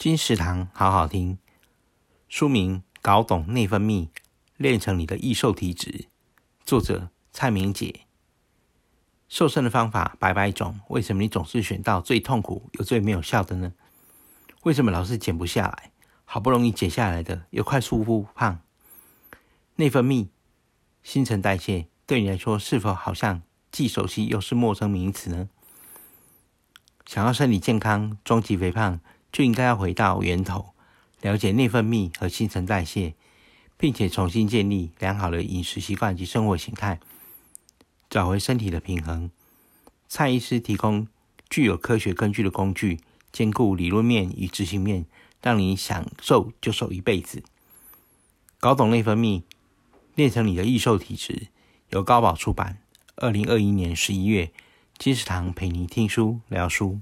金石堂好好听，书名《搞懂内分泌，练成你的易瘦体质》，作者蔡明姐。瘦身的方法百百种，为什么你总是选到最痛苦又最没有效的呢？为什么老是减不下来？好不容易减下来的又快速复胖？内分泌、新陈代谢对你来说是否好像既熟悉又是陌生名词呢？想要身体健康、终极肥胖，就应该要回到源头，了解内分泌和新陈代谢，并且重新建立良好的饮食习惯及生活形态，找回身体的平衡。蔡医师提供具有科学根据的工具，兼顾理论面与执行面，让你想瘦就瘦一辈子。搞懂内分泌，练成你的易瘦体质。由高宝出版，二零二一年十一月，金石堂陪你听书聊书。